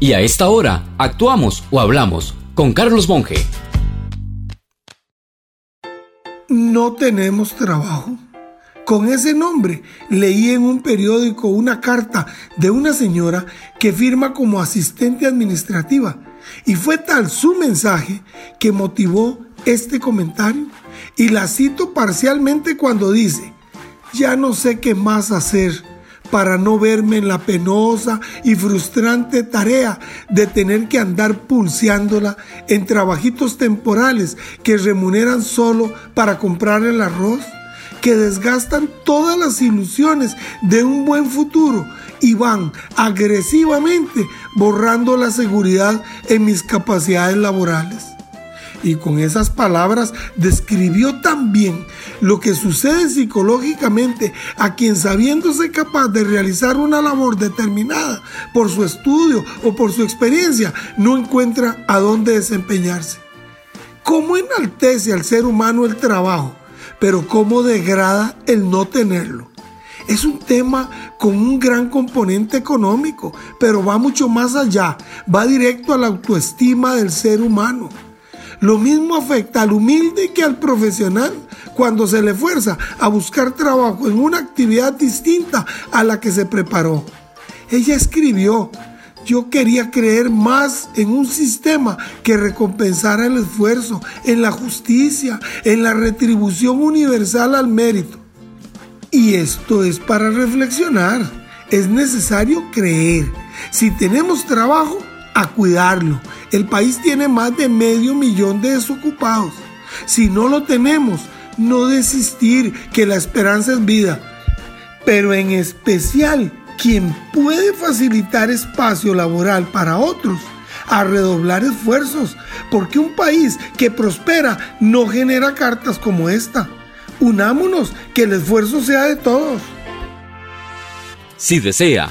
Y a esta hora, actuamos o hablamos con Carlos Monge. No tenemos trabajo. Con ese nombre leí en un periódico una carta de una señora que firma como asistente administrativa y fue tal su mensaje que motivó este comentario y la cito parcialmente cuando dice, ya no sé qué más hacer para no verme en la penosa y frustrante tarea de tener que andar pulseándola en trabajitos temporales que remuneran solo para comprar el arroz, que desgastan todas las ilusiones de un buen futuro y van agresivamente borrando la seguridad en mis capacidades laborales y con esas palabras describió también lo que sucede psicológicamente a quien sabiéndose capaz de realizar una labor determinada por su estudio o por su experiencia no encuentra a dónde desempeñarse. ¿Cómo enaltece al ser humano el trabajo, pero cómo degrada el no tenerlo? Es un tema con un gran componente económico, pero va mucho más allá, va directo a la autoestima del ser humano. Lo mismo afecta al humilde que al profesional cuando se le fuerza a buscar trabajo en una actividad distinta a la que se preparó. Ella escribió, yo quería creer más en un sistema que recompensara el esfuerzo, en la justicia, en la retribución universal al mérito. Y esto es para reflexionar. Es necesario creer. Si tenemos trabajo, a cuidarlo. El país tiene más de medio millón de desocupados. Si no lo tenemos, no desistir, que la esperanza es vida. Pero en especial, quien puede facilitar espacio laboral para otros, a redoblar esfuerzos, porque un país que prospera no genera cartas como esta. Unámonos, que el esfuerzo sea de todos. Si desea